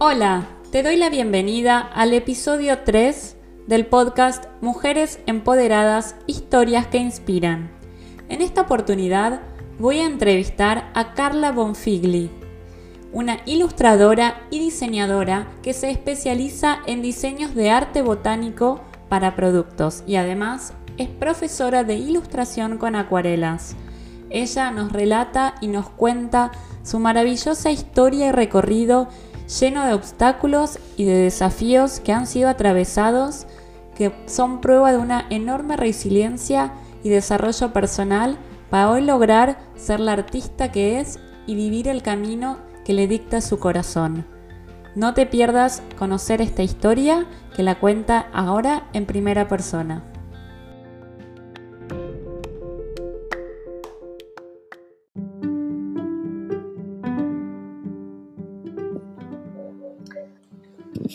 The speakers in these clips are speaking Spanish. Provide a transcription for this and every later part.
Hola, te doy la bienvenida al episodio 3 del podcast Mujeres Empoderadas, Historias que Inspiran. En esta oportunidad voy a entrevistar a Carla Bonfigli, una ilustradora y diseñadora que se especializa en diseños de arte botánico para productos y además es profesora de ilustración con acuarelas. Ella nos relata y nos cuenta su maravillosa historia y recorrido lleno de obstáculos y de desafíos que han sido atravesados, que son prueba de una enorme resiliencia y desarrollo personal para hoy lograr ser la artista que es y vivir el camino que le dicta su corazón. No te pierdas conocer esta historia que la cuenta ahora en primera persona.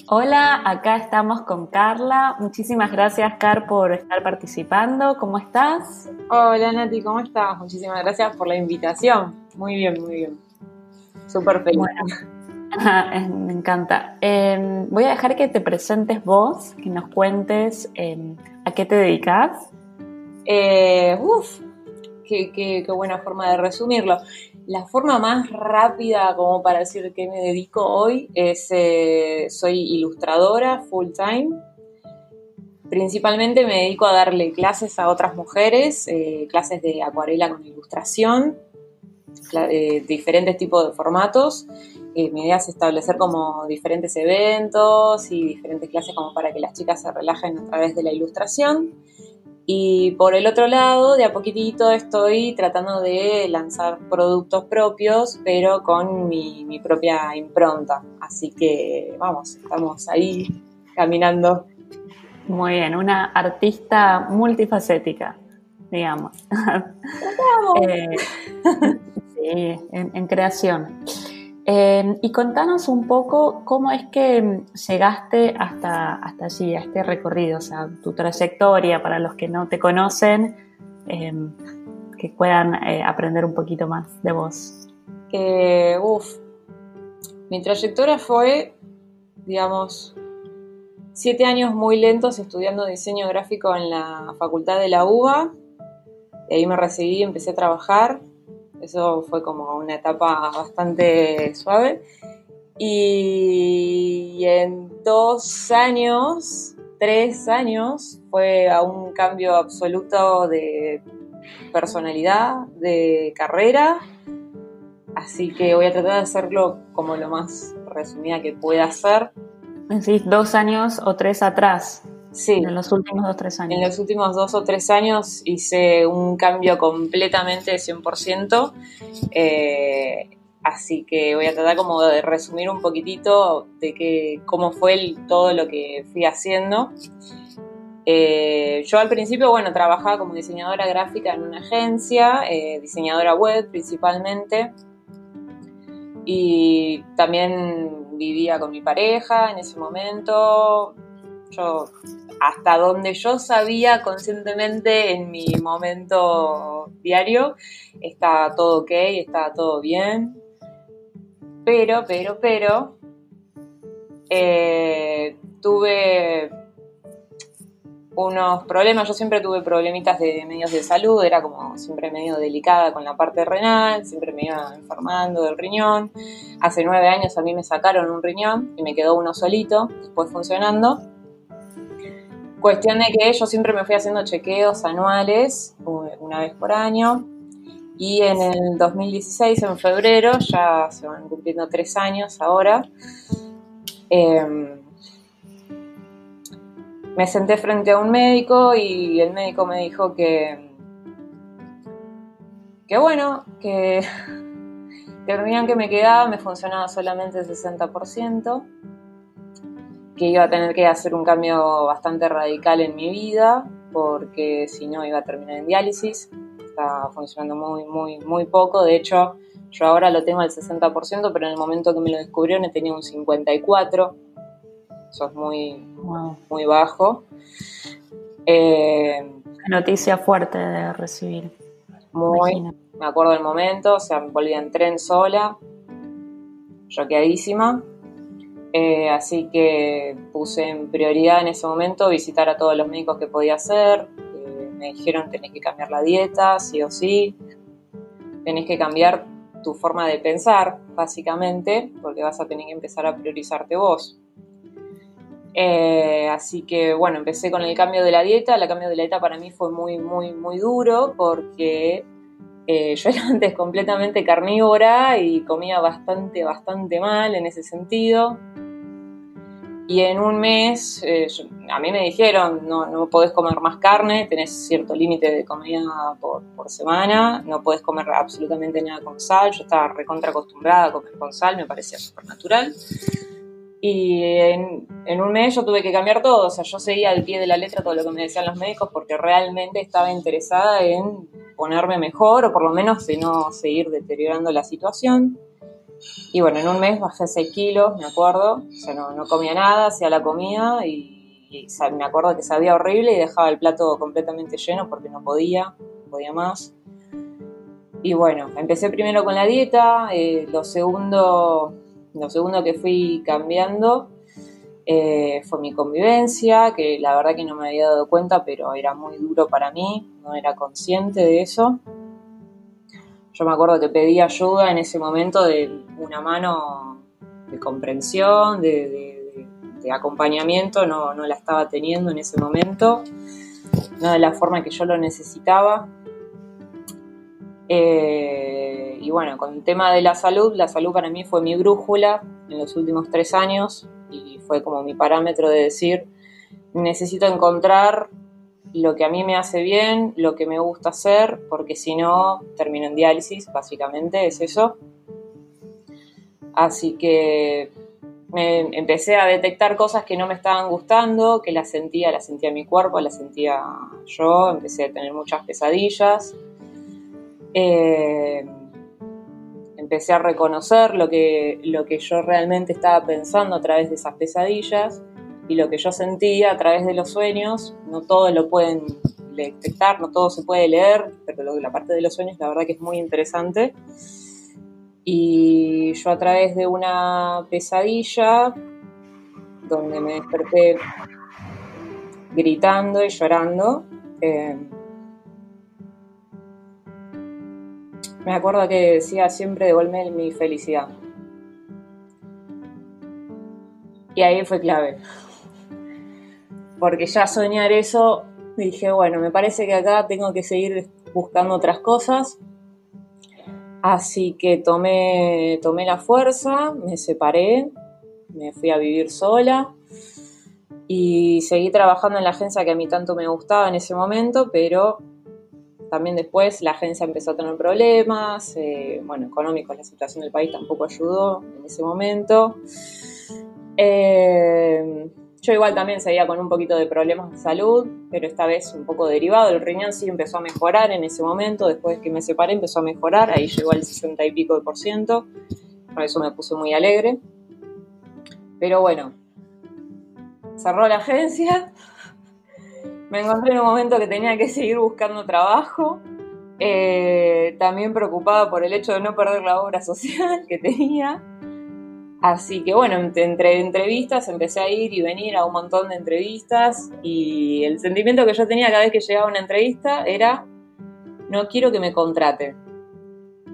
Hola, acá estamos con Carla. Muchísimas gracias, Car, por estar participando. ¿Cómo estás? Hola, Nati, ¿cómo estás? Muchísimas gracias por la invitación. Muy bien, muy bien. Súper feliz. me encanta. Em, voy a dejar que te presentes vos, que nos cuentes em, a qué te dedicas. Eh, uf, qué, qué, buena forma de resumirlo. La forma más rápida como para decir que me dedico hoy es, eh, soy ilustradora full time. Principalmente me dedico a darle clases a otras mujeres, eh, clases de acuarela con ilustración, eh, diferentes tipos de formatos. mi idea es establecer como diferentes eventos y diferentes clases como para que las chicas se relajen a través de la ilustración. Y por el otro lado, de a poquitito estoy tratando de lanzar productos propios, pero con mi, propia impronta. Así que vamos, estamos ahí caminando. Muy bien, una artista multifacética, digamos. eh, sí, en creación. Em, y contanos un poco cómo es que llegaste hasta, hasta allí, a este recorrido, o sea, tu trayectoria para los que no te conocen, em, que puedan eh, aprender un poquito más de vos. uf, mi trayectoria fue, digamos, siete años muy lentos estudiando diseño gráfico en la facultad de la UBA. Y ahí me recibí, empecé a trabajar eso fue como una etapa bastante suave. Y en dos años, tres años, fue a un cambio absoluto de personalidad, de carrera. Así que voy a tratar de hacerlo como lo más resumida que pueda hacer. Sí, dos años o tres atrás. Sí. En los últimos dos o tres años. En los últimos dos o tres años hice un cambio completamente de 100%. Eh, así que voy a tratar como de resumir un poquitito de que, cómo fue todo lo que fui haciendo. Eh, yo al principio, bueno, trabajaba como diseñadora gráfica en una agencia, eh, diseñadora web principalmente. Y también vivía con mi pareja en ese momento. Yo hasta donde yo sabía conscientemente en mi momento diario, está todo ok, está todo bien. Pero, pero, pero, eh, tuve unos problemas, yo siempre tuve problemitas de medios de salud, era como siempre medio delicada con la parte renal, siempre me iba enfermando del riñón. Hace nueve años a mí me sacaron un riñón y me quedó uno solito, después funcionando. Cuestión de que yo siempre me fui haciendo chequeos anuales, una vez por año, y en el 2016, en febrero, ya se van cumpliendo tres años ahora, em, me senté frente a un médico y el médico me dijo que, que bueno, que, que que me quedaba me funcionaba solamente el 60% que iba a tener que hacer un cambio bastante radical en mi vida, porque si no iba a terminar en diálisis. Está funcionando muy, muy, muy poco. De hecho, yo ahora lo tengo al 60%, pero en el momento que me lo descubrieron tenía un 54%. Eso es muy, muy bajo. Eh, Noticia fuerte de recibir. Muy, me acuerdo del momento, o sea, me volví en tren sola, choqueadísima. Eh, así que puse en prioridad en ese momento visitar a todos los médicos que podía hacer. Eh, me dijeron tenés que cambiar la dieta, sí o sí. Tenés que cambiar tu forma de pensar, básicamente, porque vas a tener que empezar a priorizarte vos. Eh, así que bueno, empecé con el cambio de la dieta. El cambio de la dieta para mí fue muy, muy, muy duro porque eh, yo era antes completamente carnívora y comía bastante, bastante mal en ese sentido. Y en un mes, eh, a mí me dijeron, no, no podés comer más carne, tenés cierto límite de comida por, por, semana, no podés comer absolutamente nada con sal. Yo estaba recontra acostumbrada a comer con sal, me parecía súper natural. Y en, en, un mes yo tuve que cambiar todo, o sea, yo seguía al pie de la letra todo lo que me decían los médicos porque realmente estaba interesada en ponerme mejor o por lo menos de no seguir deteriorando la situación. Y bueno, en un mes bajé 6 kilos, me acuerdo. O sea, no, no comía nada, hacía la comida y, y, me acuerdo que sabía horrible y dejaba el plato completamente lleno porque no podía, no podía más. Y bueno, empecé primero con la dieta, eh, lo, segundo, lo segundo que fui cambiando eh, fue mi convivencia, que la verdad que no me había dado cuenta, pero era muy duro para mí, no era consciente de eso. Yo me acuerdo que pedí ayuda en ese momento de una mano de comprensión, de, acompañamiento, no, no, la estaba teniendo en ese momento, no de la forma que yo lo necesitaba. Eh, y bueno, con el tema de la salud, la salud para mí fue mi brújula en los últimos tres años y fue como mi parámetro de decir, necesito encontrar lo que a mí me hace bien, lo que me gusta hacer, porque si no, termino en diálisis, básicamente es eso. Así que me empecé a detectar cosas que no me estaban gustando, que las sentía, las sentía mi cuerpo, las sentía yo, empecé a tener muchas pesadillas. Eh, empecé a reconocer lo que, lo que yo realmente estaba pensando a través de esas pesadillas y lo que yo sentía a través de los sueños, no todos lo pueden detectar, no todo se puede leer, pero lo, la parte de los sueños la verdad que es muy interesante. Y yo a través de una pesadilla, donde me desperté gritando y llorando, eh, me acuerdo que decía siempre devuelve mi felicidad. Y ahí fue clave porque ya soñar eso, dije, bueno, me parece que acá tengo que seguir buscando otras cosas. Así que tomé, tomé la fuerza, me separé, me fui a vivir sola y seguí trabajando en la agencia que a mí tanto me gustaba en ese momento, pero también después la agencia empezó a tener problemas, eh, bueno, económicos, la situación del país tampoco ayudó en ese momento. Eh, yo igual también seguía con un poquito de problemas de salud, pero esta vez un poco derivado. El riñón sí empezó a mejorar en ese momento, después que me separé empezó a mejorar, ahí llegó al 60 y pico de por ciento. Por eso me puse muy alegre. Pero bueno, cerró la agencia. Me encontré en un momento que tenía que seguir buscando trabajo. Eh, también preocupada por el hecho de no perder la obra social que tenía. Así que bueno, entre entrevistas empecé a ir y venir a un montón de entrevistas y el sentimiento que yo tenía cada vez que llegaba a una entrevista era, no quiero que me contrate.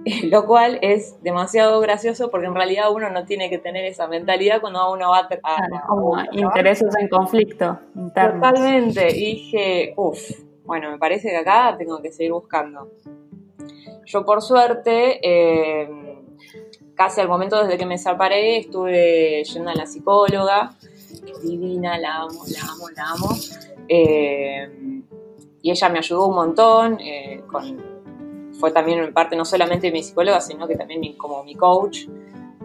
Lo cual es demasiado gracioso porque en realidad uno no tiene que tener esa mentalidad cuando uno va a... como intereses en conflicto interno. Totalmente. Y dije, uff, bueno, me parece que acá tengo que seguir buscando. Yo por suerte... Eh, casi al momento desde que me separé estuve yendo a la psicóloga, divina, la amo, la amo, la amo. Eh, y ella me ayudó un montón, eh, con, fue también en parte no solamente mi psicóloga, sino que también como mi coach,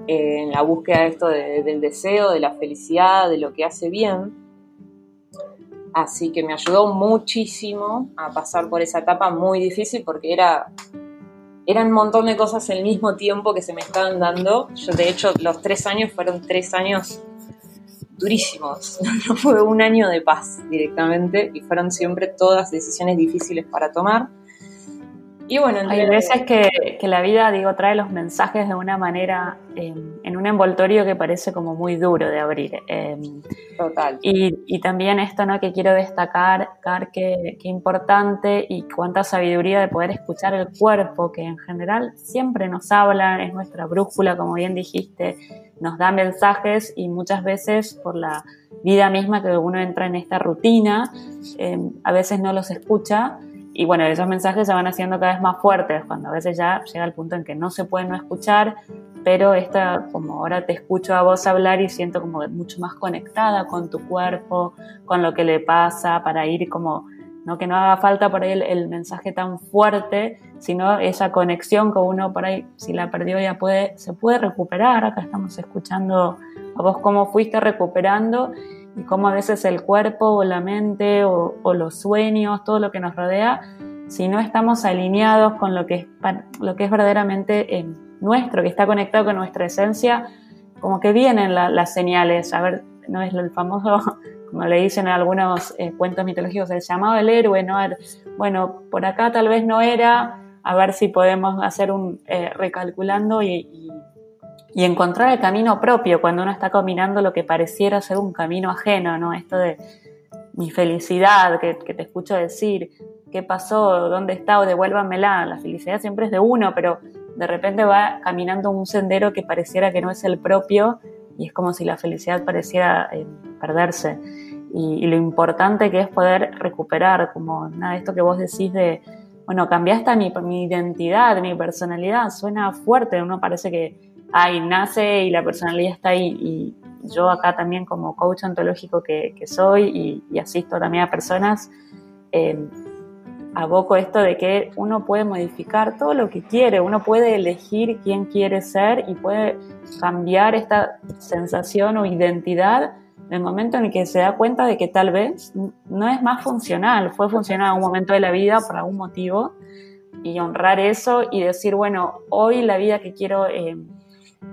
eh, en la búsqueda de esto de, del deseo, de la felicidad, de lo que hace bien. Así que me ayudó muchísimo a pasar por esa etapa muy difícil porque era eran un montón de cosas al mismo tiempo que se me estaban dando. Yo, de hecho, los tres años fueron tres años durísimos. No fue un año de paz directamente y fueron siempre todas decisiones difíciles para tomar. Y bueno, hay veces que, la vida, digo, trae los mensajes de una manera, en un envoltorio que parece como muy duro de abrir. Em, Total. Y, también esto, ¿no? Que quiero destacar, que, que importante y cuánta sabiduría de poder escuchar el cuerpo, que en general siempre nos habla, es nuestra brújula, como bien dijiste, nos da mensajes y muchas veces por la vida misma que uno entra en esta rutina, em, a veces no los escucha y bueno, esos mensajes se van haciendo cada vez más fuertes, cuando a veces ya llega el punto en que no se puede no escuchar, pero esta, como ahora te escucho a vos hablar y siento como mucho más conectada con tu cuerpo, con lo que le pasa, para ir como, no que no haga falta por ahí el, mensaje tan fuerte, sino esa conexión que uno por ahí, si la perdió ya puede, se puede recuperar. Acá estamos escuchando a vos cómo fuiste recuperando y cómo a veces el cuerpo o la mente o, los sueños, todo lo que nos rodea, si no estamos alineados con lo que es, lo que es verdaderamente eh, nuestro, que está conectado con nuestra esencia, como que vienen las señales. A ver, no es el famoso, como le dicen en algunos eh, cuentos mitológicos, el llamado del héroe, ¿no? bueno, por acá tal vez no era, a ver si podemos hacer un eh, recalculando y y encontrar el camino propio cuando uno está caminando lo que pareciera ser un camino ajeno, ¿no? Esto de mi felicidad que, te escucho decir, qué pasó, dónde está o devuélvamela. La felicidad siempre es de uno, pero de repente va caminando un sendero que pareciera que no es el propio y es como si la felicidad pareciera eh, perderse. Y, lo importante que es poder recuperar, como nada, esto que vos decís de, bueno, cambiaste mi, mi identidad, mi personalidad, suena fuerte, uno parece que ahí nace y la personalidad está ahí. Y yo acá también como coach ontológico que, soy y, asisto también a personas, eh, aboco esto de que uno puede modificar todo lo que quiere, uno puede elegir quién quiere ser y puede cambiar esta sensación o identidad en el momento en el que se da cuenta de que tal vez no es más funcional, fue funcional en un momento de la vida por algún motivo y honrar eso y decir, bueno, hoy la vida que quiero eh,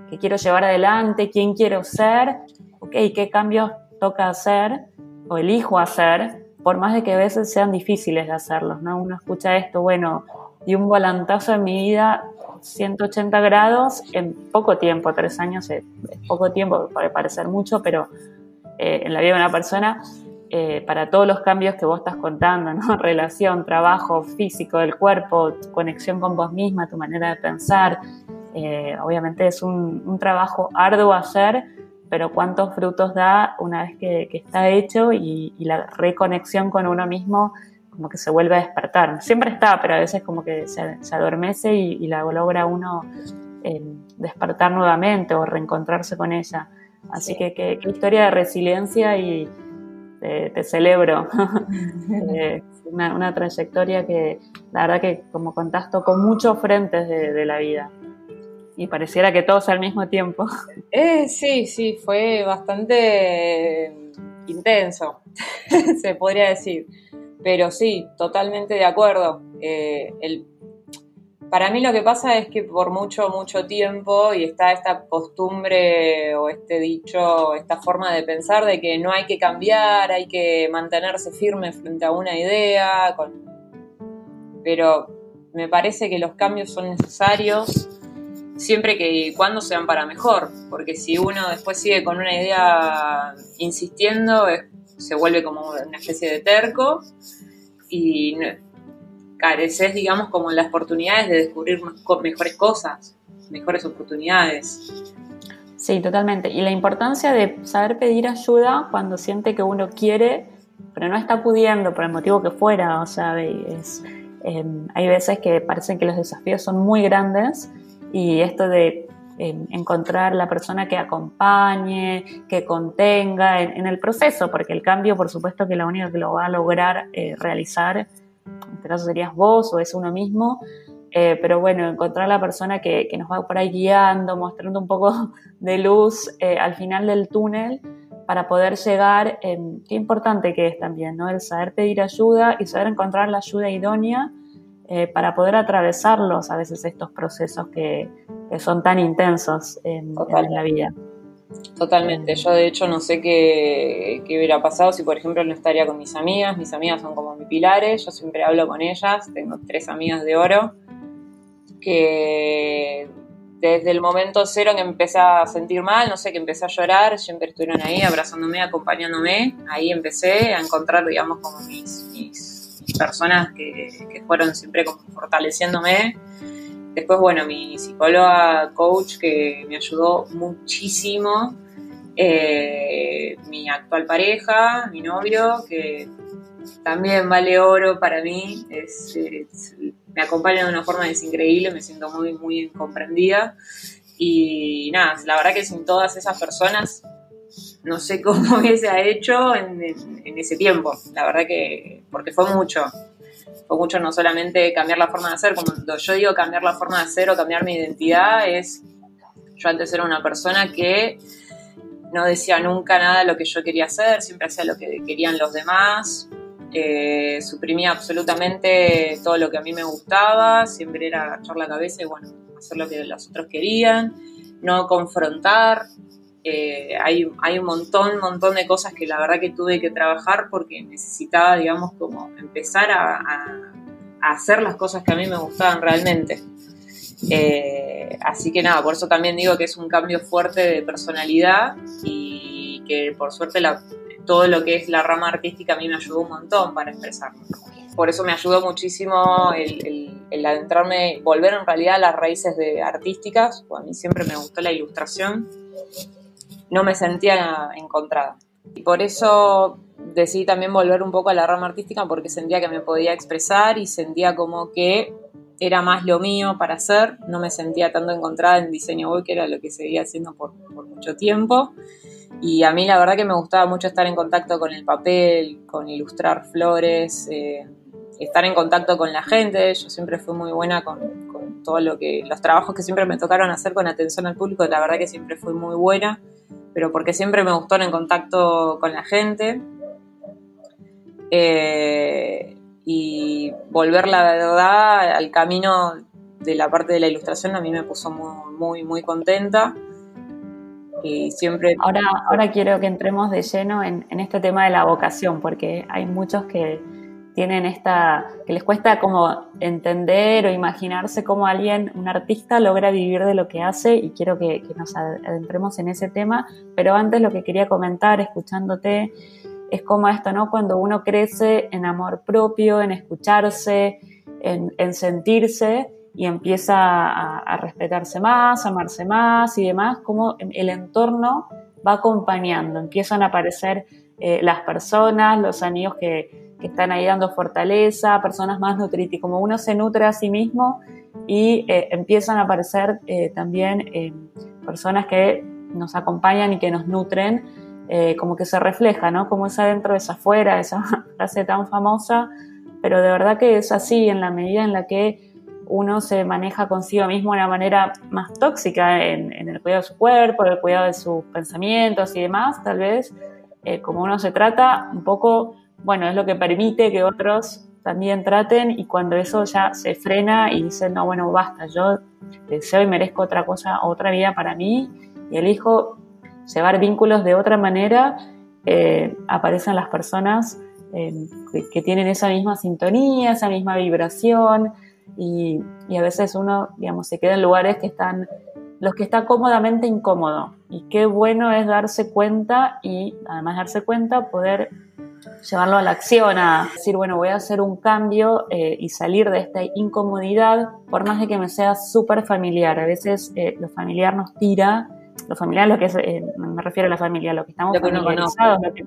que quiero llevar adelante, quién quiero ser, ok, qué cambios toca hacer o elijo hacer, por más de que a veces sean difíciles de hacerlos, ¿no? Uno escucha esto, bueno, di un volantazo en mi vida 180 grados en poco tiempo, tres años es, poco tiempo, puede parecer mucho, pero eh, en la vida de una persona, eh, para todos los cambios que vos estás contando, ¿no? Relación, trabajo, físico del cuerpo, conexión con vos misma, tu manera de pensar, eh, obviamente es un, trabajo arduo hacer, pero cuántos frutos da una vez que, está hecho y, la reconexión con uno mismo como que se vuelve a despertar. Siempre está, pero a veces como que se, adormece y, la logra uno eh, despertar nuevamente o reencontrarse con ella. Así que qué historia de resiliencia y te, celebro. Eh, una, trayectoria que la verdad que como contaste tocó muchos frentes de la vida y pareciera que todos al mismo tiempo. Eh, sí, sí, fue bastante intenso, se podría decir. Pero sí, totalmente de acuerdo. Eh, el, para mí lo que pasa es que por mucho, mucho tiempo, y está esta costumbre o este dicho, esta forma de pensar de que no hay que cambiar, hay que mantenerse firme frente a una idea, pero me parece que los cambios son necesarios siempre que y cuando sean para mejor, porque si uno después sigue con una idea insistiendo, se vuelve como una especie de terco y careces, digamos, como las oportunidades de descubrir mejores cosas, mejores oportunidades. Sí, totalmente. Y la importancia de saber pedir ayuda cuando siente que uno quiere, pero no está pudiendo por el motivo que fuera. O sea, em, hay veces que parecen que los desafíos son muy grandes y esto de eh, encontrar la persona que acompañe, que contenga en, el proceso, porque el cambio, por supuesto, que la única que lo va a lograr eh, realizar, en este caso serías vos o es uno mismo, eh, pero bueno, encontrar la persona que, que, nos va por ahí guiando, mostrando un poco de luz al final del túnel para poder llegar, qué importante que es también, ¿no? El saber pedir ayuda y saber encontrar la ayuda idónea eh, para poder atravesarlos a veces estos procesos que, son tan intensos en, la vida. Totalmente, yo de hecho no sé qué, hubiera pasado si por ejemplo no estaría con mis amigas, mis amigas son como mis pilares, yo siempre hablo con ellas, tengo tres amigas de oro que desde el momento cero que empecé a sentir mal, no sé, que empecé a llorar, siempre estuvieron ahí abrazándome, acompañándome, ahí empecé a encontrar, digamos, como mis, personas que, fueron siempre como fortaleciéndome. Después, bueno, mi psicóloga, coach, que me ayudó muchísimo. Eh, mi actual pareja, mi novio, que también vale oro para mí. me acompaña de una forma es increíble, me siento muy, muy comprendida. Y nada, la verdad que sin todas esas personas no sé cómo hubiese hecho en, ese tiempo. La verdad que, porque fue mucho. Fue mucho no solamente cambiar la forma de hacer, como yo digo cambiar la forma de hacer o cambiar mi identidad, es, yo antes era una persona que no decía nunca nada de lo que yo quería hacer, siempre hacía lo que querían los demás, eh, suprimía absolutamente todo lo que a mí me gustaba, siempre era agachar la cabeza y bueno, hacer lo que los otros querían, no confrontar. Eh, hay, hay un montón, montón de cosas que la verdad que tuve que trabajar porque necesitaba, digamos, como empezar a, hacer las cosas que a mí me gustaban realmente. Eh, así que nada, por eso también digo que es un cambio fuerte de personalidad y que por suerte la, todo lo que es la rama artística a mí me ayudó un montón para expresarme. Por eso me ayudó muchísimo el, adentrarme, volver en realidad a las raíces de artísticas, a mí siempre me gustó la ilustración, no me sentía encontrada. Y por eso decidí también volver un poco a la rama artística porque sentía que me podía expresar y sentía como que era más lo mío para hacer, no me sentía tanto encontrada en diseño web, que era lo que seguía haciendo por, mucho tiempo. Y a mí la verdad que me gustaba mucho estar en contacto con el papel, con ilustrar flores, eh, estar en contacto con la gente. Yo siempre fui muy buena con, con, todo lo que, los trabajos que siempre me tocaron hacer con atención al público, la verdad que siempre fui muy buena, pero porque siempre me gustó en contacto con la gente. Eh, y volver la verdad al camino de la parte de la ilustración a mí me puso muy, muy, muy contenta y siempre... Ahora, ahora quiero que entremos de lleno en, este tema de la vocación, porque hay muchos que tienen esta, que les cuesta como entender o imaginarse cómo alguien, un artista, logra vivir de lo que hace y quiero que, nos adentremos en ese tema, pero antes lo que quería comentar, escuchándote, es como esto, ¿no? Cuando uno crece en amor propio, en escucharse, en, en sentirse, y empieza a, respetarse más, amarse más y demás, como el entorno va acompañando, empiezan a aparecer eh, las personas, los amigos que, están ahí dando fortaleza, personas más nutritivas, como uno se nutre a sí mismo y eh, empiezan a aparecer eh, también personas que nos acompañan y que nos nutren, como que se refleja, ¿no? Como es adentro, es afuera, esa frase tan famosa, pero de verdad que es así en la medida en la que uno se maneja consigo mismo de una manera más tóxica en, el cuidado de su cuerpo, en el cuidado de sus pensamientos y demás, tal vez, eh, como uno se trata, un poco, bueno, es lo que permite que otros también traten y cuando eso ya se frena y dicen, no, bueno, basta, yo deseo y merezco otra cosa, otra vida para mí y elijo llevar vínculos de otra manera, eh, aparecen las personas eh, que tienen esa misma sintonía, esa misma vibración, y, a veces uno, digamos, se queda en lugares que están, los que está cómodamente incómodo. Y qué bueno es darse cuenta y además darse cuenta poder llevarlo a la acción, a decir, bueno, voy a hacer un cambio eh, y salir de esta incomodidad, por más de que me sea súper familiar. A veces eh, lo familiar nos tira, lo familiar, lo que es, eh, me refiero a la familia, lo que estamos lo familiarizados, lo, que,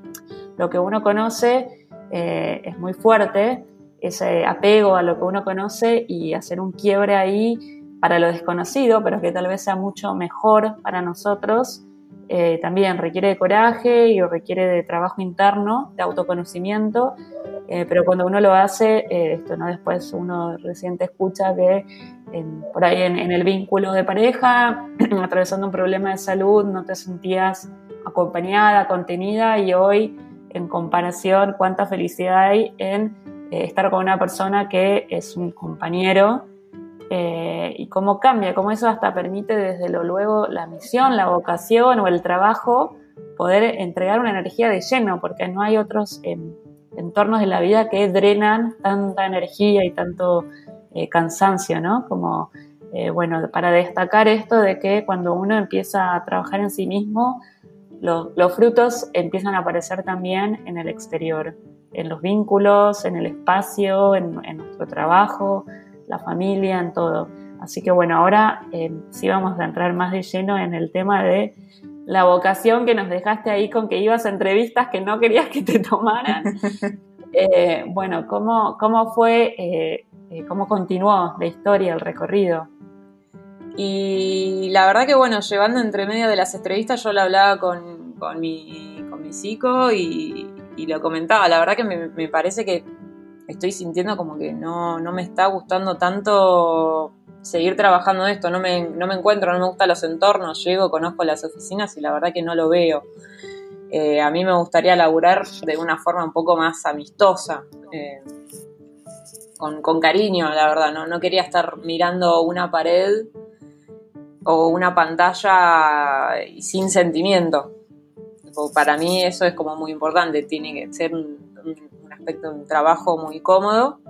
lo que uno conoce es muy fuerte, ese apego a lo que uno conoce y hacer un quiebre ahí para lo desconocido, pero que tal vez sea mucho mejor para nosotros, eh, también requiere de coraje y requiere de trabajo interno, de autoconocimiento, eh, pero cuando uno lo hace, eh, esto no después uno reciente escucha que por ahí en, el vínculo de pareja, atravesando un problema de salud, no te sentías acompañada, contenida y hoy en comparación cuánta felicidad hay en estar con una persona que es un compañero eh, y cómo cambia, cómo eso hasta permite desde luego la misión, la vocación o el trabajo poder entregar una energía de lleno, porque no hay otros em, entornos de la vida que drenan tanta energía y tanto eh, cansancio, ¿no? Como eh, bueno, para destacar esto de que cuando uno empieza a trabajar en sí mismo, los frutos empiezan a aparecer también en el exterior, en los vínculos, en el espacio, en, nuestro trabajo, la familia, en todo. Así que bueno, ahora eh, sí vamos a entrar más de lleno en el tema de la vocación que nos dejaste ahí con que ibas a entrevistas que no querías que te tomaran. Eh, bueno, ¿cómo, cómo fue, eh, cómo continuó la historia, el recorrido? Y la verdad que bueno, llevando entre medio de las entrevistas yo lo hablaba con, mi, con mi psico y, lo comentaba. La verdad que me, parece que estoy sintiendo como que no, me está gustando tanto seguir trabajando esto. No me, no me encuentro, no me gustan los entornos. Llego, conozco las oficinas y la verdad que no lo veo. Eh, a mí me gustaría laburar de una forma un poco más amistosa. Eh, con, con, cariño, la verdad, ¿no? no quería estar mirando una pared o una pantalla sin sentimiento. Para mí eso es como muy importante, tiene que ser un, aspecto de un trabajo muy cómodo.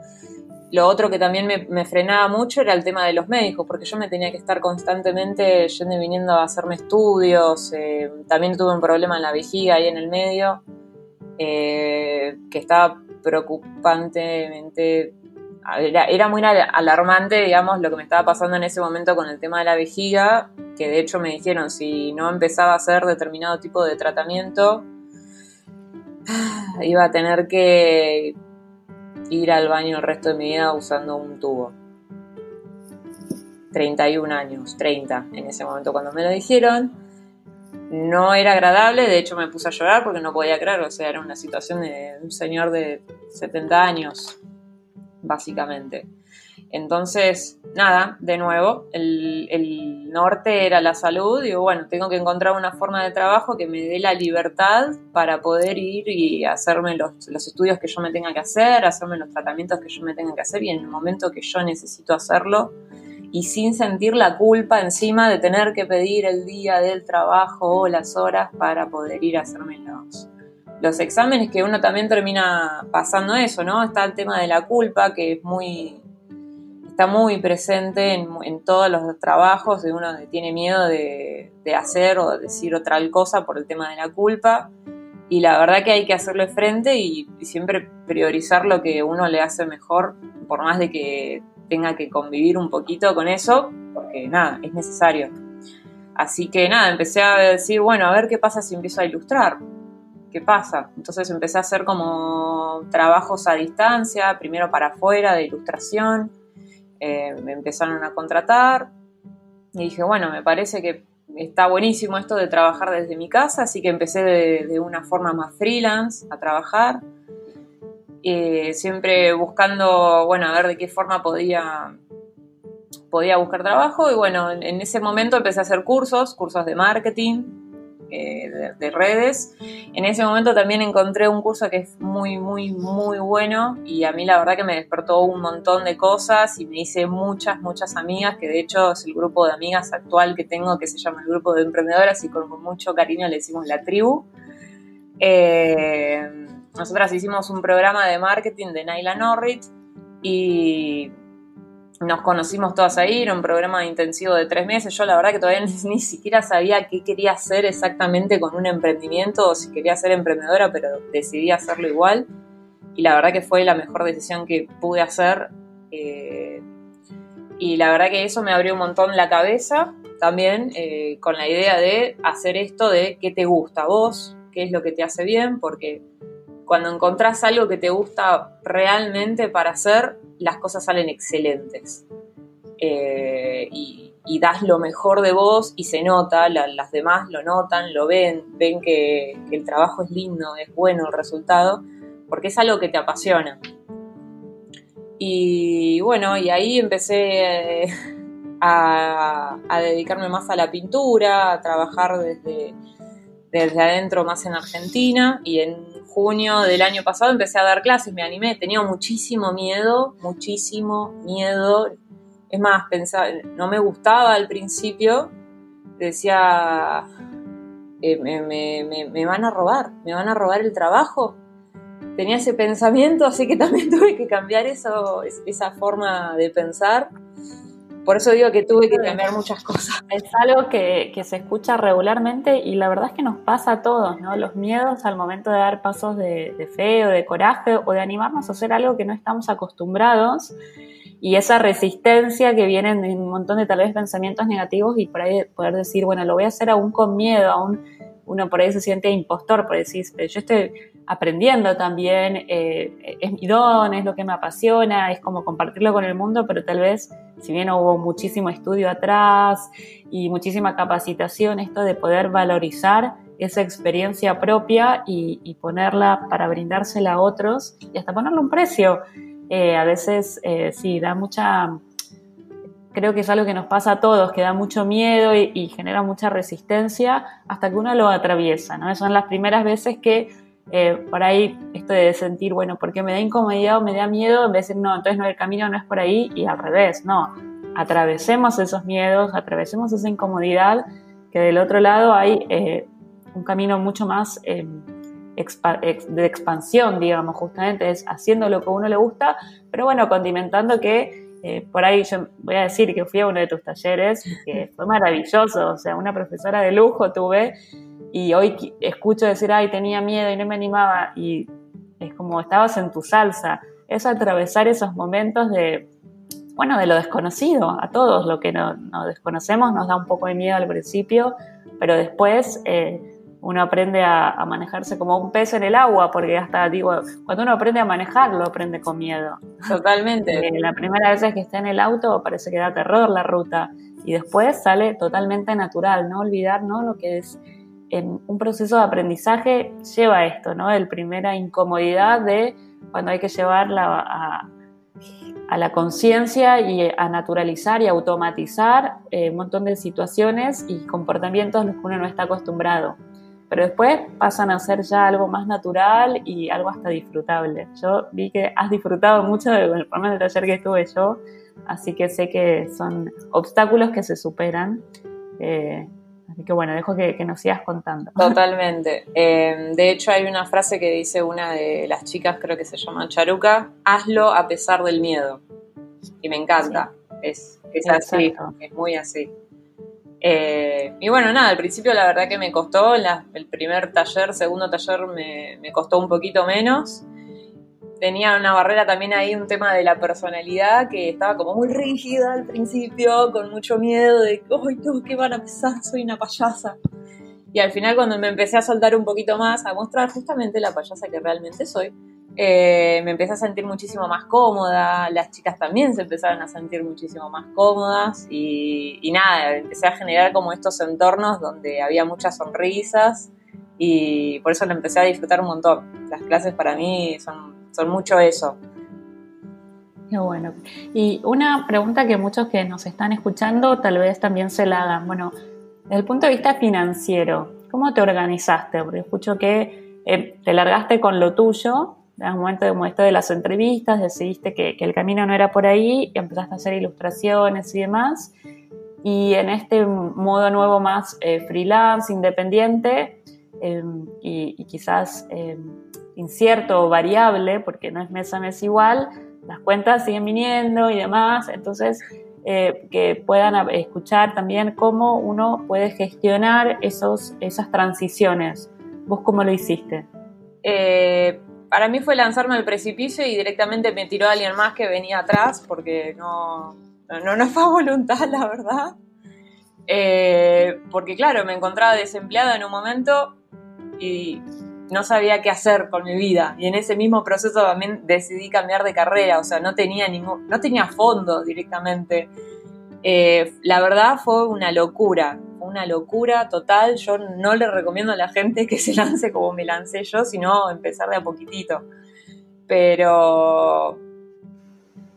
Lo otro que también me, frenaba mucho era el tema de los médicos, porque yo me tenía que estar constantemente yendo y viniendo a hacerme estudios. Eh, también tuve un problema en la vejiga ahí en el medio, eh, que estaba preocupantemente era, muy alarmante, digamos, lo que me estaba pasando en ese momento con el tema de la vejiga, que de hecho me dijeron, si no empezaba a hacer determinado tipo de tratamiento, iba a tener que ir al baño el resto de mi vida usando un tubo. 31 años, 30 en ese momento cuando me lo dijeron. No era agradable, de hecho me puse a llorar porque no podía creer, o sea, era una situación de un señor de 70 años, básicamente. Entonces, nada, de nuevo, el, norte era la salud. y bueno, tengo que encontrar una forma de trabajo que me dé la libertad para poder ir y hacerme los, los, estudios que yo me tenga que hacer, hacerme los tratamientos que yo me tenga que hacer y en el momento que yo necesito hacerlo y sin sentir la culpa encima de tener que pedir el día del trabajo o las horas para poder ir a hacerme los, los exámenes que uno también termina pasando eso, ¿no? Está el tema de la culpa que es muy está muy presente en, todos los trabajos de uno que tiene miedo de, hacer o decir otra cosa por el tema de la culpa y la verdad que hay que hacerle frente y, siempre priorizar lo que uno le hace mejor por más de que tenga que convivir un poquito con eso porque nada, es necesario. Así que nada, empecé a decir, bueno, a ver qué pasa si empiezo a ilustrar ¿qué pasa? Entonces empecé a hacer como trabajos a distancia, primero para afuera de ilustración, eh, me empezaron a contratar y dije, bueno, me parece que está buenísimo esto de trabajar desde mi casa, así que empecé de, una forma más freelance a trabajar, eh, siempre buscando, bueno, a ver de qué forma podía podía buscar trabajo y bueno, en ese momento empecé a hacer cursos, cursos de marketing, eh, de, redes. En ese momento también encontré un curso que es muy, muy, muy bueno y a mí la verdad que me despertó un montón de cosas y me hice muchas, muchas amigas, que de hecho es el grupo de amigas actual que tengo que se llama el grupo de emprendedoras y con mucho cariño le decimos la tribu. Eh, nosotras hicimos un programa de marketing de Naila Norris y nos conocimos todas ahí, era un programa intensivo de tres meses. Yo la verdad que todavía ni, siquiera sabía qué quería hacer exactamente con un emprendimiento o si quería ser emprendedora, pero decidí hacerlo igual. Y la verdad que fue la mejor decisión que pude hacer. Eh, y la verdad que eso me abrió un montón la cabeza también eh, con la idea de hacer esto de qué te gusta a vos, qué es lo que te hace bien, porque cuando encontrás algo que te gusta realmente para hacer, las cosas salen excelentes. Eh, y, das lo mejor de vos y se nota, las demás lo notan, lo ven, ven que, el trabajo es lindo, es bueno el resultado, porque es algo que te apasiona. Y bueno, y ahí empecé eh, a, dedicarme más a la pintura, a trabajar desde, desde adentro más en Argentina y en junio del año pasado empecé a dar clases, me animé, tenía muchísimo miedo, muchísimo miedo. Es más, pensaba, no me gustaba al principio, decía, eh, me, van a robar, me van a robar el trabajo. Tenía ese pensamiento, así que también tuve que cambiar eso, esa forma de pensar. Por eso digo que tuve que cambiar muchas cosas. Es algo que, se escucha regularmente y la verdad es que nos pasa a todos, ¿no? Los miedos al momento de dar pasos de, de fe o de coraje o de animarnos a hacer algo que no estamos acostumbrados y esa resistencia que viene de un montón de tal vez pensamientos negativos y por ahí poder decir, bueno, lo voy a hacer aún con miedo, aún uno por ahí se siente impostor, por decir, yo estoy aprendiendo también, eh, es mi don, es lo que me apasiona, es como compartirlo con el mundo, pero tal vez, si bien hubo muchísimo estudio atrás y muchísima capacitación, esto de poder valorizar esa experiencia propia y, ponerla para brindársela a otros y hasta ponerle un precio. Eh, a veces eh, sí, da mucha, creo que es algo que nos pasa a todos, que da mucho miedo y, genera mucha resistencia hasta que uno lo atraviesa, ¿no? Son las primeras veces que eh, por ahí esto de sentir, bueno, porque me da incomodidad o me da miedo, en vez de decir, no, entonces no, el camino no es por ahí y al revés, no, atravesemos esos miedos, atravesemos esa incomodidad, que del otro lado hay eh, un camino mucho más eh, de expansión, digamos, justamente es haciendo lo que a uno le gusta, pero bueno, condimentando que por ahí yo voy a decir que fui a uno de tus talleres, que fue maravilloso, o sea, una profesora de lujo tuve y hoy escucho decir, ay, tenía miedo y no me animaba, y es como estabas en tu salsa, es atravesar esos momentos de, bueno, de lo desconocido, a todos, lo que no, desconocemos nos da un poco de miedo al principio, pero después eh, uno aprende a, manejarse como un pez en el agua, porque hasta digo, cuando uno aprende a manejarlo, aprende con miedo. Totalmente. Eh, la primera vez que está en el auto parece que da terror la ruta, y después sale totalmente natural, no olvidar ¿no? lo que es en un proceso de aprendizaje lleva esto, ¿no? El primera incomodidad de cuando hay que llevarla a, la conciencia y a naturalizar y automatizar eh, un montón de situaciones y comportamientos a los que uno no está acostumbrado. Pero después pasan a ser ya algo más natural y algo hasta disfrutable. Yo vi que has disfrutado mucho del programa del taller que estuve yo, así que sé que son obstáculos que se superan. Eh, Así que bueno, dejo que, nos sigas contando. Totalmente. Eh, de hecho, hay una frase que dice una de las chicas, creo que se llama Charuca, hazlo a pesar del miedo. Y me encanta. Es, es así, es muy así. Eh, y bueno, nada, al principio la verdad que me costó, el primer taller, segundo taller me, me costó un poquito menos tenía una barrera también ahí, un tema de la personalidad que estaba como muy rígida al principio, con mucho miedo de, ¡ay, no, qué van a pensar! Soy una payasa. Y al final cuando me empecé a soltar un poquito más, a mostrar justamente la payasa que realmente soy, eh, me empecé a sentir muchísimo más cómoda, las chicas también se empezaron a sentir muchísimo más cómodas y, y nada, empecé a generar como estos entornos donde había muchas sonrisas y por eso lo empecé a disfrutar un montón. Las clases para mí son son mucho eso. Qué bueno. Y una pregunta que muchos que nos están escuchando tal vez también se la hagan. Bueno, desde el punto de vista financiero, ¿cómo te organizaste? Porque escucho que eh, te largaste con lo tuyo, en un momento esto de las entrevistas, decidiste que, el camino no era por ahí y empezaste a hacer ilustraciones y demás. Y en este modo nuevo más eh, freelance, independiente, em, y, quizás incierto o variable, porque no es mes a mes igual, las cuentas siguen viniendo y demás, entonces eh, que puedan escuchar también cómo uno puede gestionar esos, esas transiciones. ¿Vos cómo lo hiciste? Eh, para mí fue lanzarme al precipicio y directamente me tiró alguien más que venía atrás, porque no, no, no fue voluntad, la verdad. Eh, porque claro, me encontraba desempleada en un momento y no sabía qué hacer con mi vida y en ese mismo proceso también decidí cambiar de carrera, o sea, no tenía ningún, no tenía fondos directamente. Eh, la verdad fue una locura, una locura total. Yo no le recomiendo a la gente que se lance como me lancé yo, sino empezar de a poquitito. Pero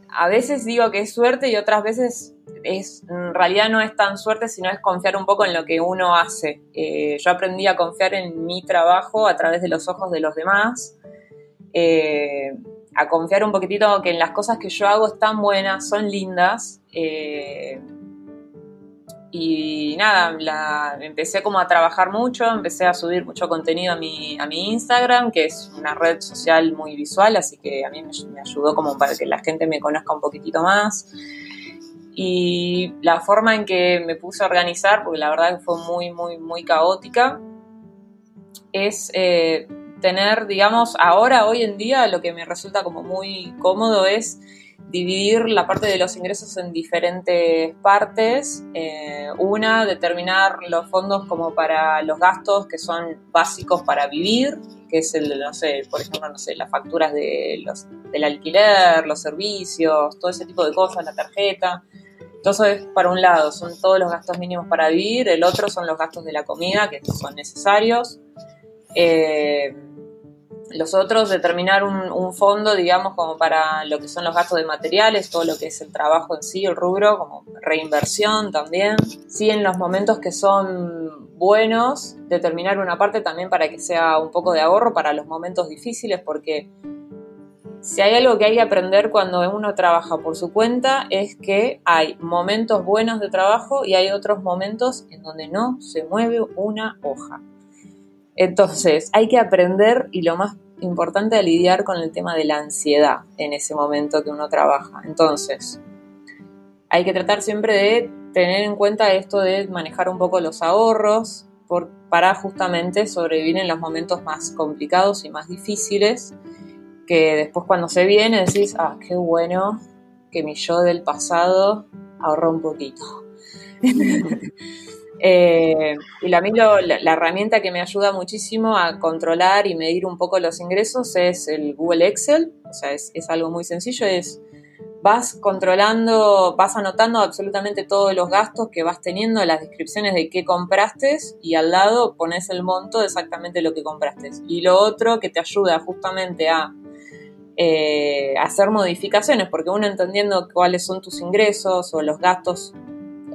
a veces digo que es suerte y otras veces es, en realidad no es tan suerte, sino es confiar un poco en lo que uno hace. Eh, yo aprendí a confiar en mi trabajo a través de los ojos de los demás, eh, a confiar un poquitito que en las cosas que yo hago están buenas, son lindas. Eh, y nada, la, empecé como a trabajar mucho, empecé a subir mucho contenido a mi, a mi Instagram, que es una red social muy visual, así que a mí me, me ayudó como para que la gente me conozca un poquitito más. Y la forma en que me puse a organizar, porque la verdad que fue muy, muy, muy caótica, es eh, tener, digamos, ahora, hoy en día, lo que me resulta como muy cómodo es dividir la parte de los ingresos en diferentes partes. Eh, una, determinar los fondos como para los gastos que son básicos para vivir, que es el, no sé, por ejemplo, no sé, las facturas de los, del alquiler, los servicios, todo ese tipo de cosas, la tarjeta. Entonces, para un lado son todos los gastos mínimos para vivir, el otro son los gastos de la comida, que son necesarios. Eh, los otros, determinar un, fondo, digamos, como para lo que son los gastos de materiales, todo lo que es el trabajo en sí, el rubro, como reinversión también. Sí, en los momentos que son buenos, determinar una parte también para que sea un poco de ahorro para los momentos difíciles, porque si hay algo que hay que aprender cuando uno trabaja por su cuenta es que hay momentos buenos de trabajo y hay otros momentos en donde no se mueve una hoja. Entonces, hay que aprender y lo más importante es lidiar con el tema de la ansiedad en ese momento que uno trabaja. Entonces, hay que tratar siempre de tener en cuenta esto de manejar un poco los ahorros para justamente sobrevivir en los momentos más complicados y más difíciles, que después cuando se viene decís, ah, qué bueno que mi yo del pasado ahorró un poquito. Eh, y la, la, herramienta que me ayuda muchísimo a controlar y medir un poco los ingresos es el Google Excel. O sea, es, algo muy sencillo, es vas controlando, vas anotando absolutamente todos los gastos que vas teniendo, las descripciones de qué compraste y al lado pones el monto de exactamente lo que compraste. Y lo otro que te ayuda justamente a eh, hacer modificaciones, porque uno entendiendo cuáles son tus ingresos o los gastos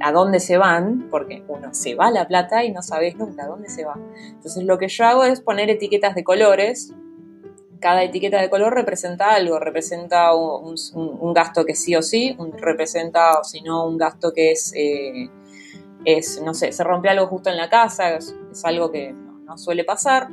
a dónde se van, porque uno se va la plata y no sabes nunca a dónde se va. Entonces lo que yo hago es poner etiquetas de colores. Cada etiqueta de color representa algo, representa un, gasto que sí o sí, representa o si no un gasto que es, eh, es, no sé, se rompe algo justo en la casa, es, algo que no suele pasar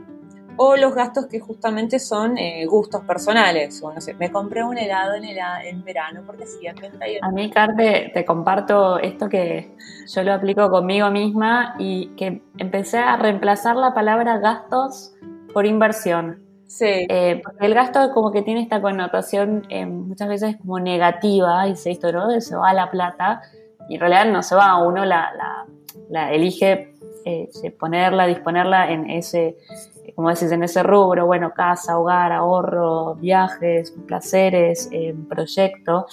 o los gastos que justamente son eh, gustos personales. O no sé, me compré un helado en, el, en verano porque sí, en A mí, Carte, te comparto esto que yo lo aplico conmigo misma y que empecé a reemplazar la palabra gastos por inversión. Sí. Eh, porque el gasto como que tiene esta connotación eh, muchas veces como negativa, se esto, ¿no? Se va la plata, y en realidad no se va, uno la, la, la elige ponerla, disponerla en ese, como decís, en ese rubro, bueno, casa, hogar, ahorro, viajes, placeres, eh, proyecto.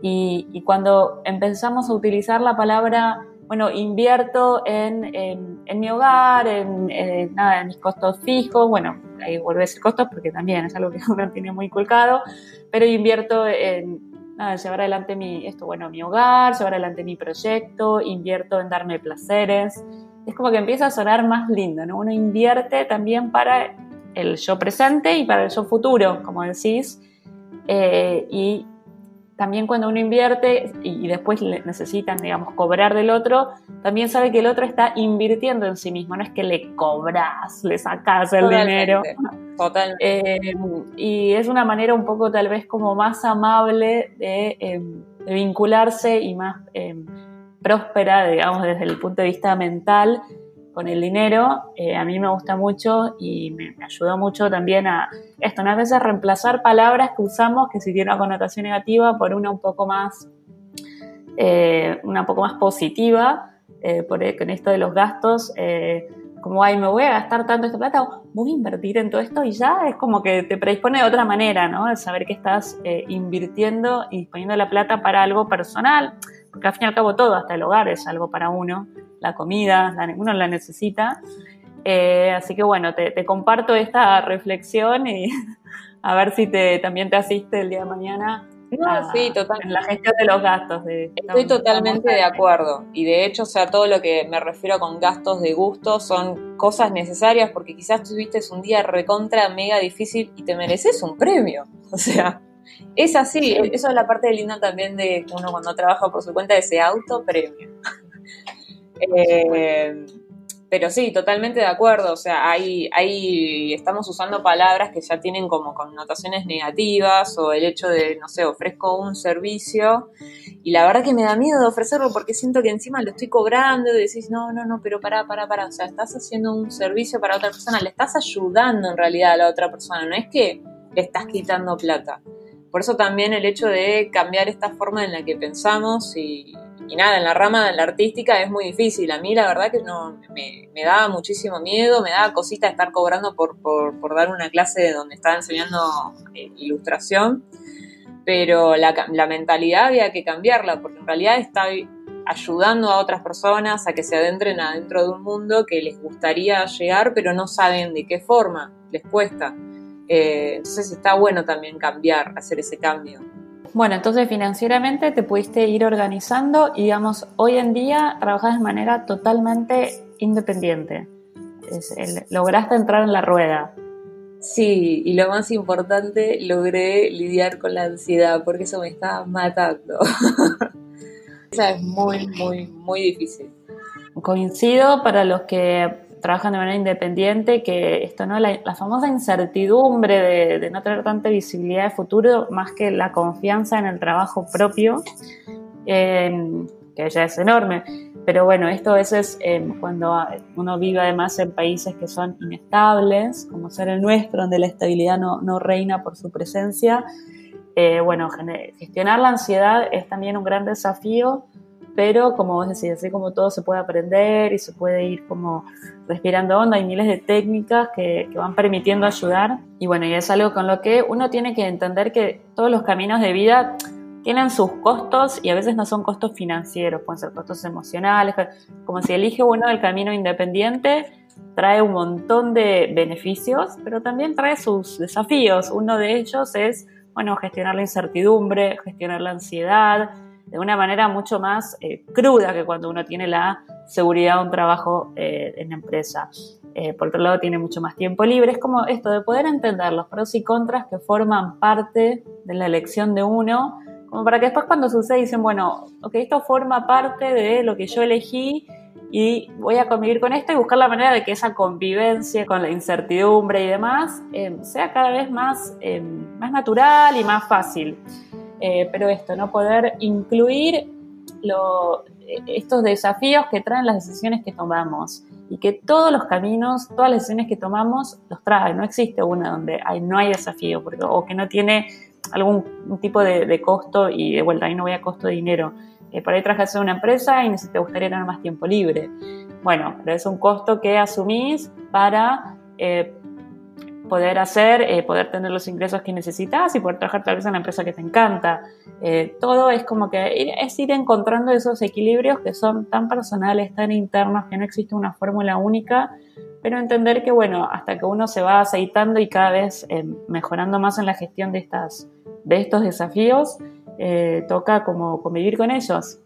Y, cuando empezamos a utilizar la palabra, bueno, invierto en, en, mi hogar, en, nada, en mis costos fijos, bueno, ahí vuelve a ser costos porque también es algo que uno tiene muy inculcado, pero invierto en nada, llevar adelante mi, esto, bueno, mi hogar, llevar adelante mi proyecto, invierto en darme placeres, es como que empieza a sonar más lindo, ¿no? Uno invierte también para el yo presente y para el yo futuro, como decís, eh, y también cuando uno invierte y después necesitan, digamos, cobrar del otro, también sabe que el otro está invirtiendo en sí mismo, no es que le cobras, le sacas el dinero. Total. Eh, y es una manera un poco tal vez como más amable de, eh, de vincularse y más próspera, digamos, desde el punto de vista mental con el dinero, eh, a mí me gusta mucho y me, ayudó mucho también a esto, unas veces reemplazar palabras que usamos que si tienen una connotación negativa por una un poco más, eh, una poco más positiva, eh, por, con esto de los gastos, como, ay, me voy a gastar tanto esta plata, voy a invertir en todo esto y ya es como que te predispone de otra manera, ¿no? El saber que estás invirtiendo y disponiendo la plata para algo personal porque al fin y al cabo todo, hasta el hogar es algo para uno, la comida, uno la necesita. Eh, así que bueno, te, comparto esta reflexión y a ver si te, también te asiste el día de mañana. sí, totalmente. En la gestión de los gastos. De, Estoy totalmente de acuerdo. Y de hecho, o sea, todo lo que me refiero con gastos de gusto son cosas necesarias porque quizás tuviste un día recontra mega difícil y te mereces un premio. O sea, es así, eso es la parte linda también de uno cuando trabaja por su cuenta, ese auto premio. Eh, pero sí, totalmente de acuerdo. O sea, hay, hay, estamos usando palabras que ya tienen como connotaciones negativas o el hecho de, no sé, ofrezco un servicio y la verdad que me da miedo de ofrecerlo porque siento que encima lo estoy cobrando y decís, no, no, no, pero pará, pará, pará. O sea, estás haciendo un servicio para otra persona, le estás ayudando en realidad a la otra persona, no es que le estás quitando plata. Por eso también el hecho de cambiar esta forma en la que pensamos y, nada, en la rama de la artística es muy difícil. A mí la verdad que no me, da muchísimo miedo, me da cosita estar cobrando por, dar una clase donde estaba enseñando eh, ilustración pero la, mentalidad había que cambiarla, porque en realidad está ayudando a otras personas a que se adentren adentro de un mundo que les gustaría llegar, pero no saben de qué forma, les cuesta. Eh, entonces está bueno también cambiar, hacer ese cambio. Bueno, entonces financieramente te pudiste ir organizando y digamos, hoy en día trabajas de manera totalmente independiente. lograste entrar en la rueda. Sí, y lo más importante, logré lidiar con la ansiedad porque eso me estaba matando. o sea, es muy, muy, muy difícil. Coincido para los que trabajan de manera independiente que esto, ¿no? La, famosa incertidumbre de, no tener tanta visibilidad de futuro, más que la confianza en el trabajo propio, eh, que ya es enorme pero bueno, esto a veces eh, cuando uno vive además en países que son inestables, como ser el nuestro, donde la estabilidad no, no reina por su presencia, eh, bueno, gestionar la ansiedad es también un gran desafío, pero como vos decís, así como todo se puede aprender y se puede ir como respirando onda, hay miles de técnicas que, que van permitiendo ayudar. Y bueno, y es algo con lo que uno tiene que entender que todos los caminos de vida tienen sus costos y a veces no son costos financieros, pueden ser costos emocionales, como si elige uno el camino independiente, trae un montón de beneficios, pero también trae sus desafíos. Uno de ellos es, bueno, gestionar la incertidumbre, gestionar la ansiedad, de una manera mucho más eh, cruda que cuando uno tiene la seguridad de un trabajo eh, en empresa. Eh, por otro lado, tiene mucho más tiempo libre. Es como esto de poder entender los pros y contras que forman parte de la elección de uno como para que después cuando sucede dicen, bueno, ok, esto forma parte de lo que yo elegí y voy a convivir con esto y buscar la manera de que esa convivencia con la incertidumbre y demás sea cada vez más, más natural y más fácil. Eh, pero esto, no poder incluir estos desafíos que traen las decisiones que tomamos y que todos los caminos, todas las decisiones que tomamos los traen. No existe una donde hay, no hay desafío porque, o que no tiene algún tipo de, costo y de vuelta, ahí no voy a costo de dinero. Eh, por ahí trabajas en una empresa y te gustaría tener más tiempo libre. Bueno, pero es un costo que asumís para eh, poder hacer, eh, poder tener los ingresos que necesitas y poder trabajar tal vez en la empresa que te encanta. todo es como que es ir encontrando esos equilibrios que son tan personales, tan internos, que no existe una fórmula única pero entender que, bueno, hasta que uno se va aceitando y cada vez eh, mejorando más en la gestión de, estas, de estos desafíos, eh, toca como convivir con ellos,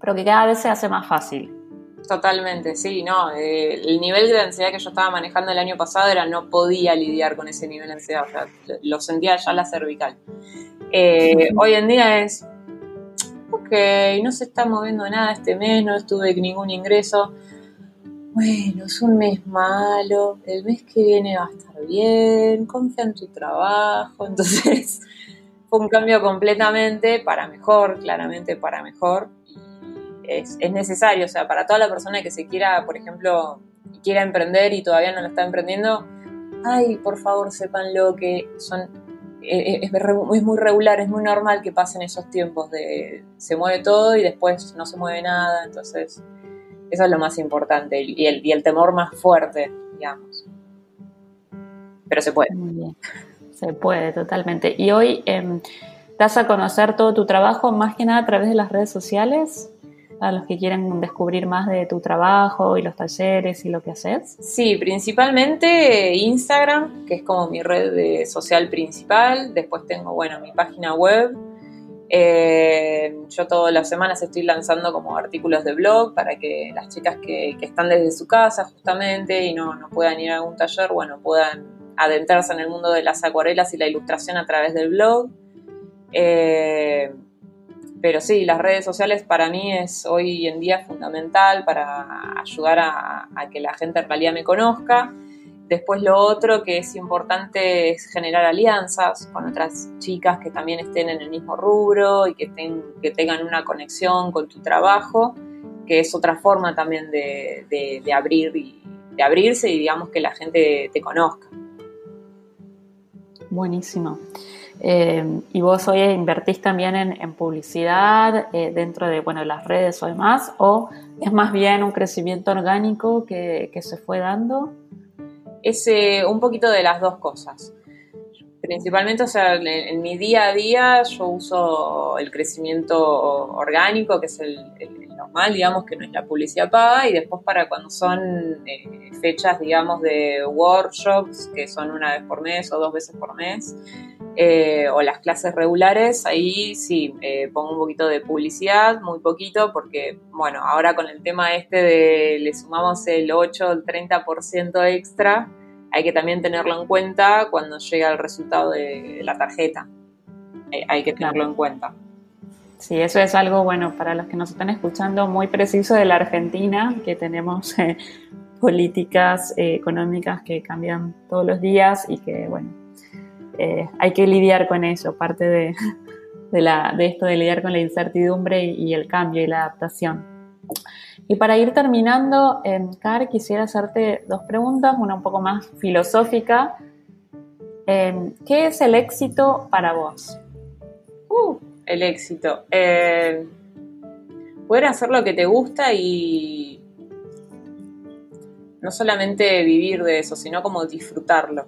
pero que cada vez se hace más fácil. Totalmente, sí, no. Eh, el nivel de ansiedad que yo estaba manejando el año pasado era no podía lidiar con ese nivel de ansiedad, o sea, lo sentía ya la cervical. hoy en día es, ok, no se está moviendo nada este mes, no estuve ningún ingreso bueno, es un mes malo, el mes que viene va a estar bien, confía en tu trabajo. Entonces, fue un cambio completamente para mejor, claramente para mejor. Es, es, necesario, o sea, para toda la persona que se quiera, por ejemplo, quiera emprender y todavía no lo está emprendiendo, ay, por favor, sépanlo que son eh, eh, es, muy regular, es muy normal que pasen esos tiempos de se mueve todo y después no se mueve nada, entonces eso es lo más importante y el, temor más fuerte, digamos. Pero se puede. Se puede, totalmente. Y hoy eh, a conocer todo tu trabajo más que nada a través de las redes sociales a los que quieren descubrir más de tu trabajo y los talleres y lo que haces? Sí, principalmente Instagram, que es como mi red social principal. Después tengo, bueno, mi página web, eh, yo todas las semanas estoy lanzando como artículos de blog para que las chicas que, están desde su casa justamente y no, puedan ir a algún taller, bueno, puedan adentrarse en el mundo de las acuarelas y la ilustración a través del blog. Eh, pero sí, las redes sociales para mí es hoy en día fundamental para ayudar a, que la gente en realidad me conozca. Después lo otro que es importante es generar alianzas con otras chicas que también estén en el mismo rubro y que, tengan una conexión con tu trabajo, que es otra forma también de abrir y, de abrirse y digamos que la gente te conozca. Buenísimo. Eh, y vos hoy invertís también en, publicidad eh, dentro de bueno, las redes o demás, o es más bien un crecimiento orgánico que, se fue dando? Es eh, un poquito de las dos cosas. Principalmente, o sea, en, mi día a día yo uso el crecimiento orgánico, que es el, normal, digamos, que no es la publicidad paga, y después para cuando son fechas, digamos, de workshops, que son una vez por mes o dos veces por mes, eh, o las clases regulares, ahí sí, eh, pongo un poquito de publicidad, muy poquito, porque, bueno, ahora con el tema este de le sumamos el 8 o el 30% extra, hay que también tenerlo en cuenta cuando llega el resultado de la tarjeta. Eh, hay que tenerlo en cuenta. Sí, eso es algo, bueno, para los que nos están escuchando, muy preciso de la Argentina, que tenemos políticas económicas que cambian todos los días y que, bueno, eh, hay que lidiar con eso, parte de, esto de lidiar con la incertidumbre y, el cambio y la adaptación. Y para ir terminando, eh, quisiera hacerte dos preguntas, una un poco más filosófica. Eh, ¿Qué es el éxito para vos? Uh, el éxito. poder hacer lo que te gusta y no solamente vivir de eso, sino como disfrutarlo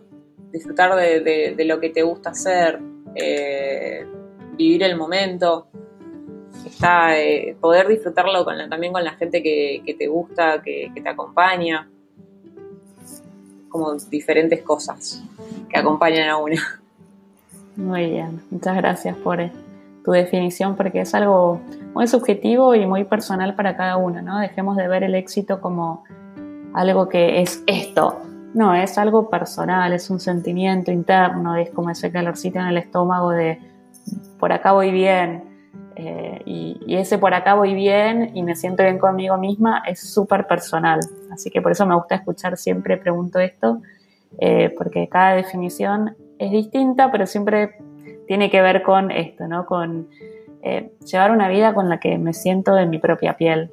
disfrutar de, lo que te gusta hacer, eh, vivir el momento, está, eh, poder disfrutarlo también con la gente que, te gusta, que, te acompaña, como diferentes cosas que acompañan a una. Muy bien, muchas gracias por eh, tu definición porque es algo muy subjetivo y muy personal para cada uno, ¿no? Dejemos de ver el éxito como algo que es esto, no, es algo personal, es un sentimiento interno, es como ese calorcito en el estómago de por acá voy bien. Eh, y, ese por acá voy bien y me siento bien conmigo misma es súper personal. Así que por eso me gusta escuchar siempre, pregunto esto, eh, porque cada definición es distinta, pero siempre tiene que ver con esto, ¿no? Con eh, llevar una vida con la que me siento en mi propia piel.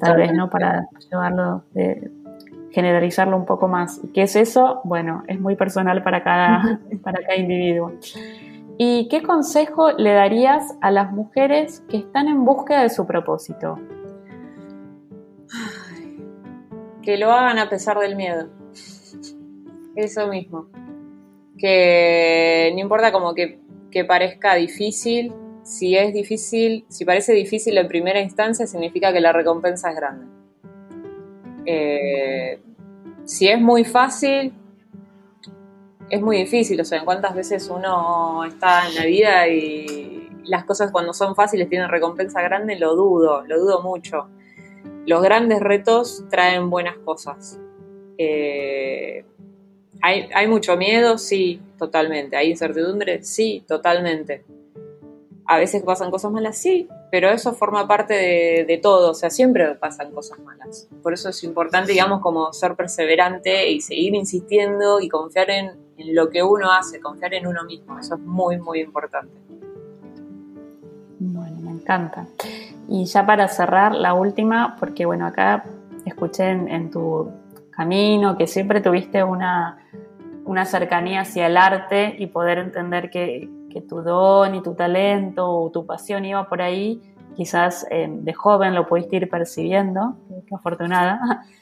Tal vez, ¿no? Para llevarlo de, generalizarlo un poco más. ¿Qué es eso? Bueno, es muy personal para cada, para cada individuo. ¿Y qué consejo le darías a las mujeres que están en búsqueda de su propósito? Que lo hagan a pesar del miedo. Eso mismo. Que no importa como que, que parezca difícil, si es difícil, si parece difícil en primera instancia, significa que la recompensa es grande. Eh, si es muy fácil, es muy difícil. O sea, cuántas veces uno está en la vida y las cosas cuando son fáciles tienen recompensa grande, lo dudo, lo dudo mucho. Los grandes retos traen buenas cosas. Eh, ¿hay, ¿Hay mucho miedo? Sí, totalmente. ¿Hay incertidumbre? Sí, totalmente a veces pasan cosas malas, sí, pero eso forma parte de, todo, o sea, siempre pasan cosas malas. Por eso es importante, digamos, como ser perseverante y seguir insistiendo y confiar en, lo que uno hace, confiar en uno mismo, eso es muy, muy importante. Bueno, me encanta. Y ya para cerrar, la última, porque bueno, acá escuché en, tu camino que siempre tuviste una, una cercanía hacia el arte y poder entender que, que tu don y tu talento o tu pasión iba por ahí, quizás eh, de joven lo pudiste ir percibiendo, qué afortunada.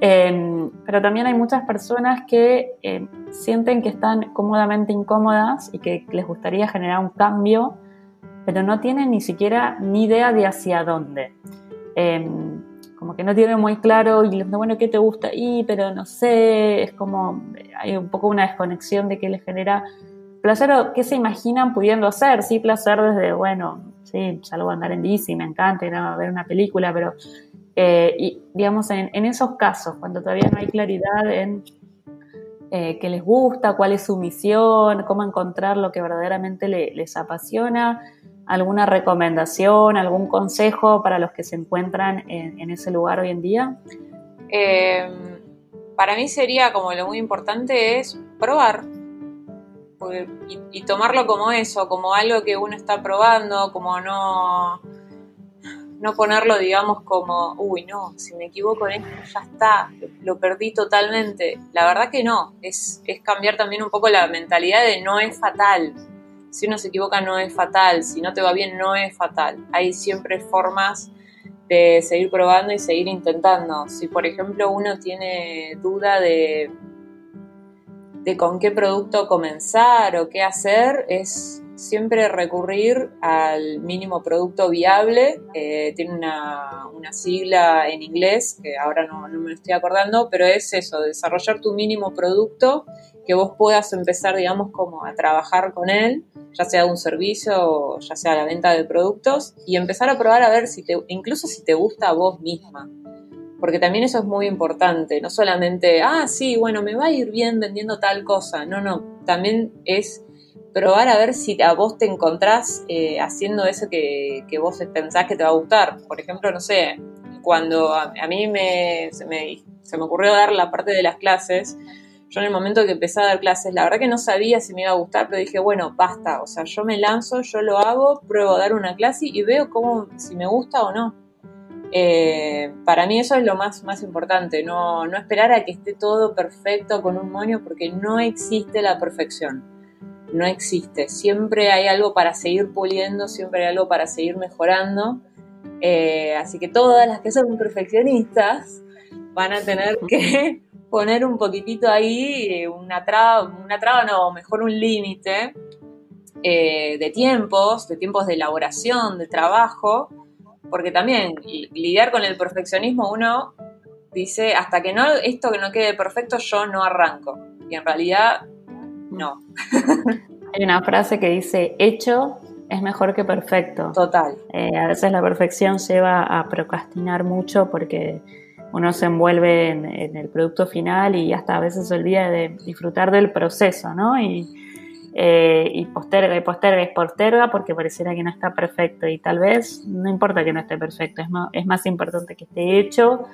Em, pero también hay muchas personas que em, sienten que están cómodamente incómodas y que les gustaría generar un cambio, pero no tienen ni siquiera ni idea de hacia dónde. Como que no tienen muy claro bueno, ¿qué te gusta? Y, pero no sé, es como, hay un poco una desconexión de que les genera Placer, ¿qué se imaginan pudiendo hacer? Sí, placer desde, bueno, sí, salgo a andar en bici, me encanta ir a ver una película, pero, eh, y, digamos, en, esos casos, cuando todavía no hay claridad en eh, qué les gusta, cuál es su misión, cómo encontrar lo que verdaderamente les apasiona, alguna recomendación, algún consejo para los que se encuentran en, ese lugar hoy en día? Eh, para mí sería como lo muy importante es probar y, tomarlo como eso, como algo que uno está probando, como no, no ponerlo, digamos, como, uy, no, si me equivoco en esto, ya está, lo, perdí totalmente. La verdad que no, es, es cambiar también un poco la mentalidad de no es fatal. Si uno se equivoca no es fatal, si no te va bien no es fatal. Hay siempre formas de seguir probando y seguir intentando. Si por ejemplo uno tiene duda de, de con qué producto comenzar o qué hacer, es siempre recurrir al mínimo producto viable. Eh, tiene una, sigla en inglés, que ahora no, no, me lo estoy acordando, pero es eso, desarrollar tu mínimo producto que vos puedas empezar, digamos, como a trabajar con él, ya sea un servicio ya sea la venta de productos, y empezar a probar a ver si te, incluso si te gusta a vos misma. Porque también eso es muy importante, no solamente, ah, sí, bueno, me va a ir bien vendiendo tal cosa, no, no, también es probar a ver si a vos te encontrás eh, haciendo eso que, vos pensás que te va a gustar. Por ejemplo, no sé, cuando a, mí me se, me se, me ocurrió dar la parte de las clases, yo en el momento que empecé a dar clases, la verdad que no sabía si me iba a gustar, pero dije, bueno, basta, o sea, yo me lanzo, yo lo hago, pruebo a dar una clase y veo cómo, si me gusta o no. Eh, para mí eso es lo más, más importante, no, no esperar a que esté todo perfecto con un moño porque no existe la perfección no existe. Siempre hay algo para seguir puliendo, siempre hay algo para seguir mejorando. Eh, así que todas las que son perfeccionistas van a tener que poner un poquitito ahí una traba, una traba no, mejor un límite eh, de tiempos, de tiempos de elaboración, de trabajo, porque también lidiar con el perfeccionismo uno dice, hasta que no esto que no quede perfecto yo no arranco. Y en realidad no. Hay una frase que dice, hecho es mejor que perfecto. Total. Eh, a veces la perfección lleva a procrastinar mucho porque uno se envuelve en, el producto final y hasta a veces se olvida de disfrutar del proceso, ¿no? Y, eh, y posterga y posterga y posterga porque pareciera que no está perfecto y tal vez no importa que no esté perfecto, es es más importante que esté hecho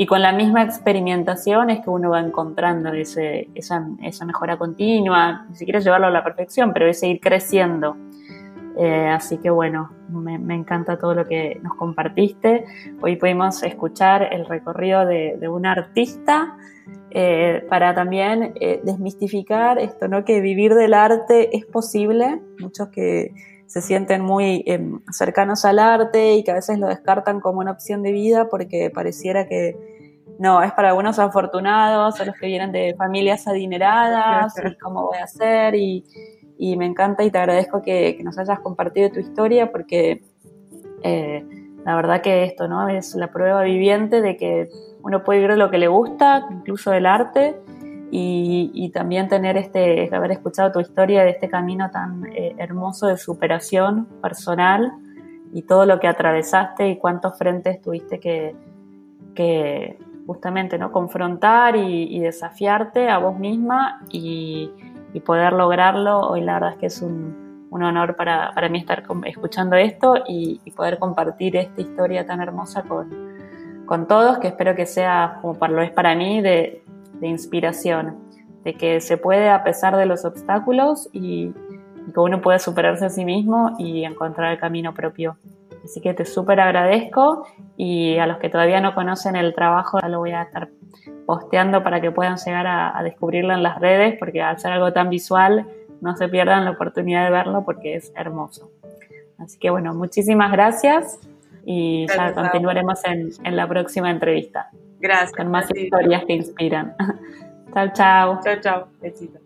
y con la misma experimentación es que uno va encontrando ese, esa, esa, mejora continua, ni siquiera llevarlo a la perfección, pero es seguir creciendo. Eh, así que bueno, me, me, encanta todo lo que nos compartiste. Hoy pudimos escuchar el recorrido de, de un artista eh, para también eh, desmistificar esto, ¿no? Que vivir del arte es posible. Muchos que se sienten muy em, cercanos al arte y que a veces lo descartan como una opción de vida porque pareciera que no, es para algunos afortunados, a los que vienen de familias adineradas, y cómo voy a hacer, y, me encanta y te agradezco que, nos hayas compartido tu historia porque eh, la verdad que esto, ¿no? Es la prueba viviente de que uno puede de lo que le gusta, incluso del arte, y, también tener este, haber escuchado tu historia de este camino tan eh, hermoso de superación personal y todo lo que atravesaste y cuántos frentes tuviste que, justamente ¿no? confrontar y, desafiarte a vos misma y, poder lograrlo. Hoy la verdad es que es un, honor para, mí estar escuchando esto y, poder compartir esta historia tan hermosa con, con todos, que espero que sea como para, lo es para mí de, de inspiración, de que se puede a pesar de los obstáculos y, que uno puede superarse a sí mismo y encontrar el camino propio. Así que te súper agradezco y a los que todavía no conocen el trabajo lo voy a estar posteando para que puedan llegar a, descubrirlo en las redes porque al ser algo tan visual no se pierdan la oportunidad de verlo porque es hermoso. Así que bueno, muchísimas gracias y ya continuaremos en, en la próxima entrevista. Gracias. Con más historias que inspiran. chao, chao. Chao, chao. Besitos.